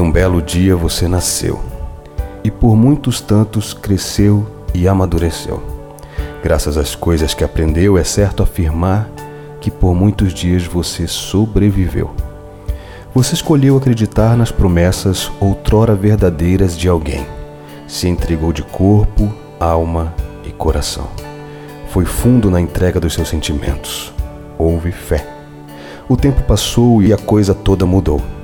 Num belo dia você nasceu, e por muitos tantos cresceu e amadureceu. Graças às coisas que aprendeu, é certo afirmar que por muitos dias você sobreviveu. Você escolheu acreditar nas promessas outrora verdadeiras de alguém. Se entregou de corpo, alma e coração. Foi fundo na entrega dos seus sentimentos. Houve fé. O tempo passou e a coisa toda mudou.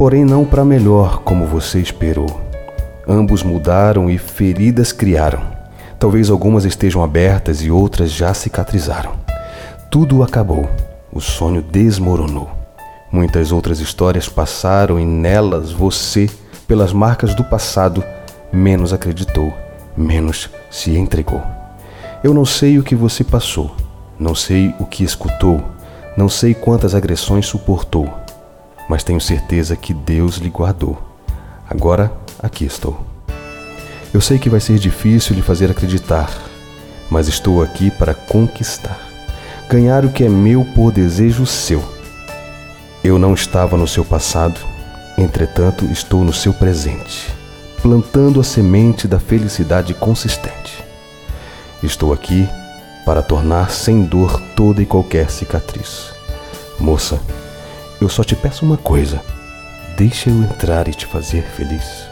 Porém, não para melhor como você esperou. Ambos mudaram e feridas criaram. Talvez algumas estejam abertas e outras já cicatrizaram. Tudo acabou. O sonho desmoronou. Muitas outras histórias passaram e nelas você, pelas marcas do passado, menos acreditou, menos se entregou. Eu não sei o que você passou, não sei o que escutou, não sei quantas agressões suportou, mas tenho certeza que Deus lhe guardou. Agora aqui estou. Eu sei que vai ser difícil lhe fazer acreditar, mas estou aqui para conquistar, ganhar o que é meu por desejo seu. Eu não estava no seu passado, entretanto estou no seu presente, plantando a semente da felicidade consistente. Estou aqui para tornar sem dor toda e qualquer cicatriz. Moça, eu só te peço uma coisa: deixa eu entrar e te fazer feliz.